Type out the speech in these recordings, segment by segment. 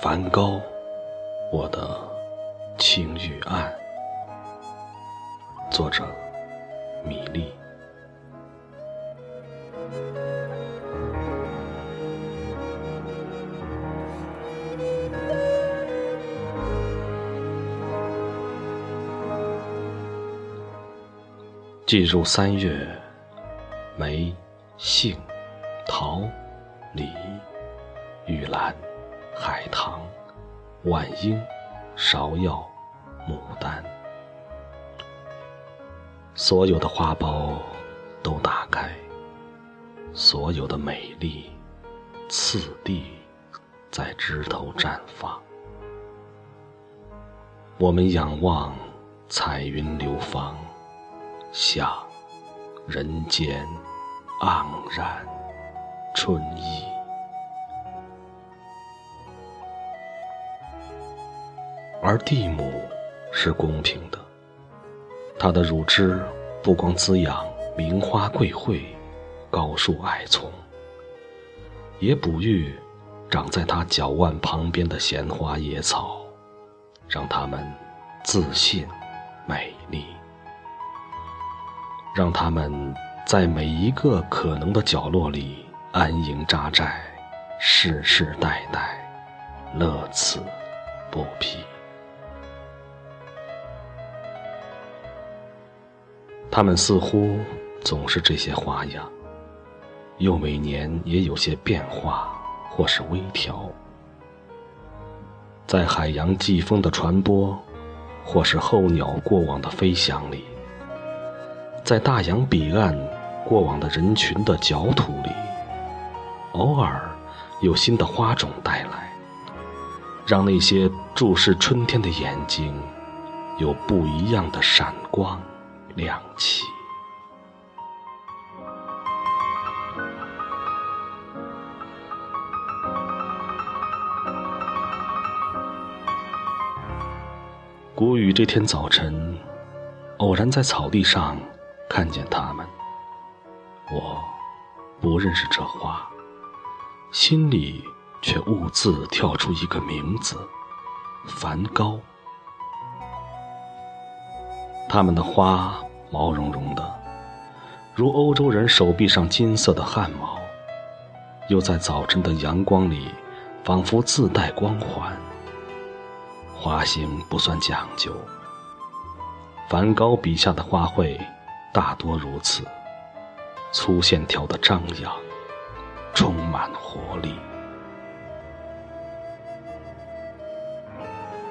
梵高，我的青玉案。作者：米粒。进入三月，梅、杏、桃、李、玉兰、海棠、晚樱、芍药、牡丹，所有的花苞都打开，所有的美丽次第在枝头绽放。我们仰望彩云流芳。想人间盎然春意，而地母是公平的，它的乳汁不光滋养名花贵卉、高树矮丛，也哺育长在它脚腕旁边的闲花野草，让它们自信美丽。让他们在每一个可能的角落里安营扎寨，世世代代乐此不疲。他们似乎总是这些花样，又每年也有些变化或是微调，在海洋季风的传播，或是候鸟过往的飞翔里。在大洋彼岸，过往的人群的脚土里，偶尔有新的花种带来，让那些注视春天的眼睛有不一样的闪光亮起。谷雨这天早晨，偶然在草地上。看见他们，我不认识这花，心里却兀自跳出一个名字——梵高。他们的花毛茸茸的，如欧洲人手臂上金色的汗毛，又在早晨的阳光里仿佛自带光环。花型不算讲究，梵高笔下的花卉。大多如此，粗线条的张扬，充满活力。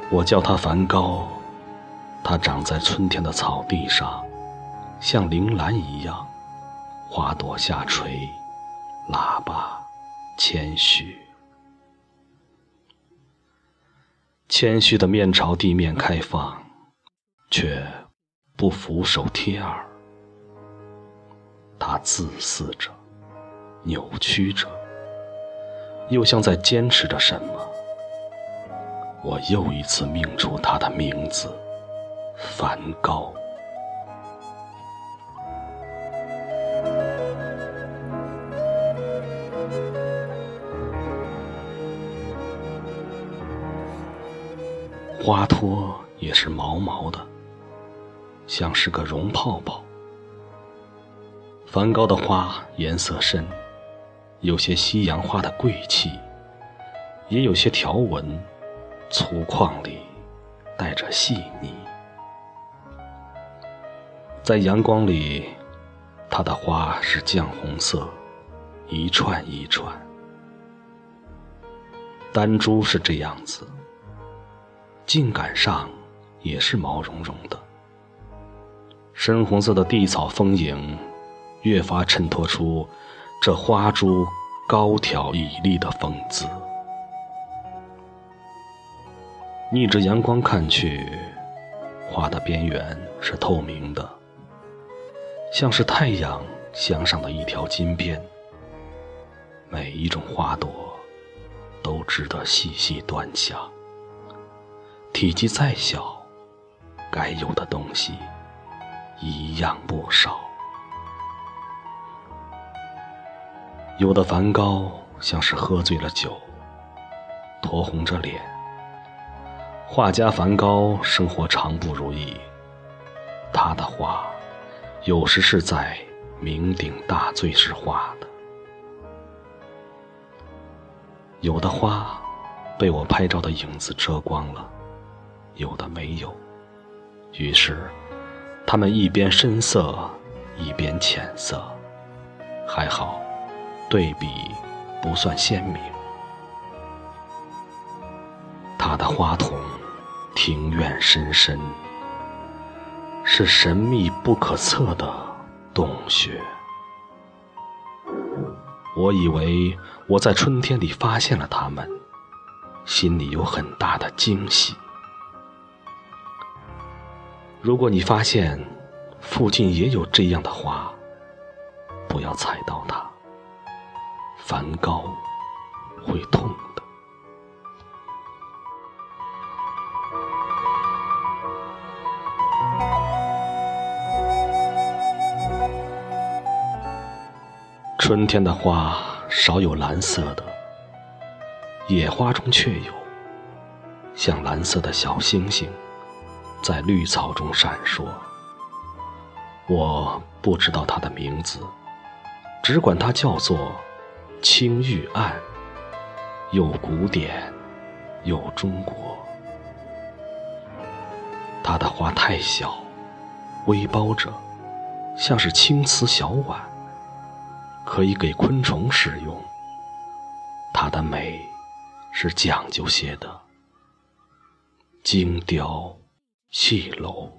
我叫它梵高，它长在春天的草地上，像铃兰一样，花朵下垂，喇叭谦虚，谦虚的面朝地面开放，却不俯首贴耳。他自私着，扭曲着，又像在坚持着什么。我又一次命出他的名字——梵高。花托也是毛毛的，像是个绒泡泡。梵高的花颜色深，有些西洋花的贵气，也有些条纹，粗犷里带着细腻。在阳光里，它的花是绛红色，一串一串。丹珠是这样子，茎杆上也是毛茸茸的。深红色的地草丰盈。越发衬托出这花株高挑屹立的风姿。逆着阳光看去，花的边缘是透明的，像是太阳镶上的一条金边。每一种花朵都值得细细端详，体积再小，该有的东西一样不少。有的梵高像是喝醉了酒，酡红着脸。画家梵高生活常不如意，他的画有时是在酩酊大醉时画的。有的花被我拍照的影子遮光了，有的没有。于是，它们一边深色，一边浅色，还好，对比不算鲜明。它的花筒，庭院深深，是神秘不可测的洞穴。我以为我在春天里发现了它们，心里有很大的惊喜。如果你发现附近也有这样的花，不要踩到它，梵高会痛的。春天的花少有蓝色的，野花中却有，像蓝色的小星星，在绿草中闪烁。我不知道它的名字，只管它叫做青玉案，又古典又中国。它的花太小，微包着，像是青瓷小碗。可以给昆虫使用。它的美是讲究些的，精雕细镂。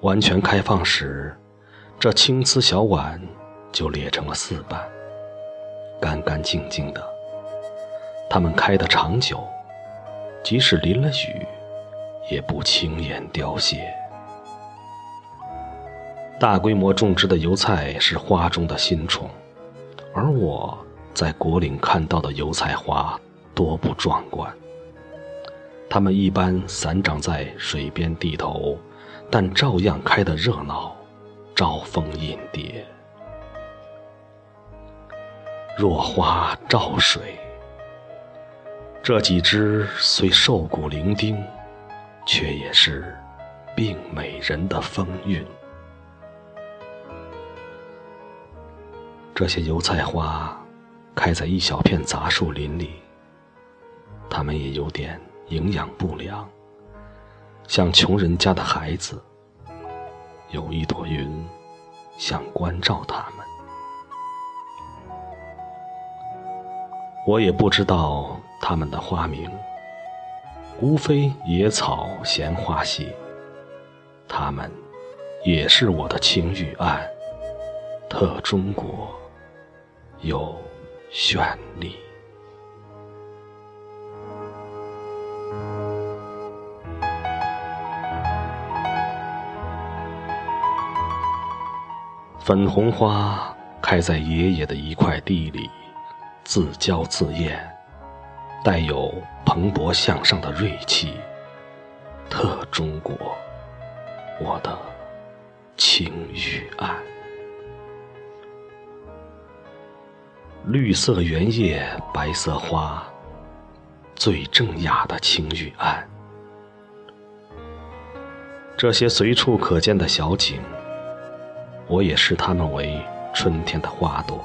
完全开放时，这青瓷小碗就裂成了四瓣，干干净净的。它们开得长久，即使淋了雨，也不轻言凋谢。大规模种植的油菜是花中的新宠，而我在果岭看到的油菜花多不壮观。它们一般散长在水边地头，但照样开得热闹，招蜂引蝶。若花照水，这几只虽瘦骨伶仃，却也是病美人的风韵。这些油菜花开在一小片杂树林里，它们也有点营养不良，像穷人家的孩子。有一朵云想关照他们，我也不知道他们的花名，无非野草闲花些。它们也是我的青玉案，特中国。有绚丽。粉红花开在爷爷的一块地里，自娇自艳，带有蓬勃向上的锐气，特中国，我的青玉案。绿色原叶，白色花，最正雅的青玉案。这些随处可见的小景，我也视它们为春天的花朵。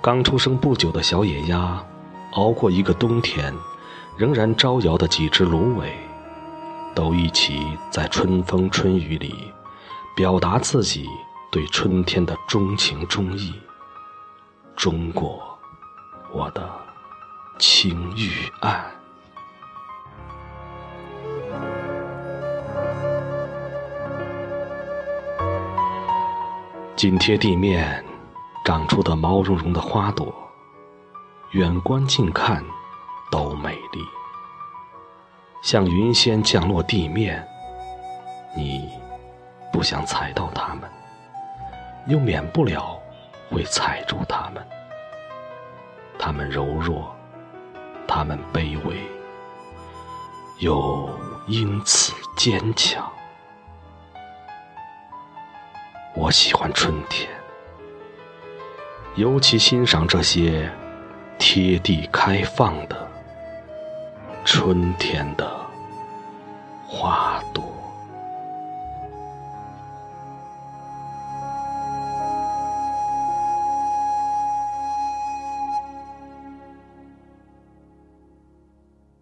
刚出生不久的小野鸭，熬过一个冬天，仍然招摇的几只芦苇，都一起在春风春雨里，表达自己对春天的钟情钟意。中国，我的青玉案。紧贴地面长出的毛茸茸的花朵，远观近看都美丽，像云仙降落地面。你不想踩到它们，又免不了。会踩住他们，他们柔弱，他们卑微，又因此坚强。我喜欢春天，尤其欣赏这些贴地开放的春天的花朵。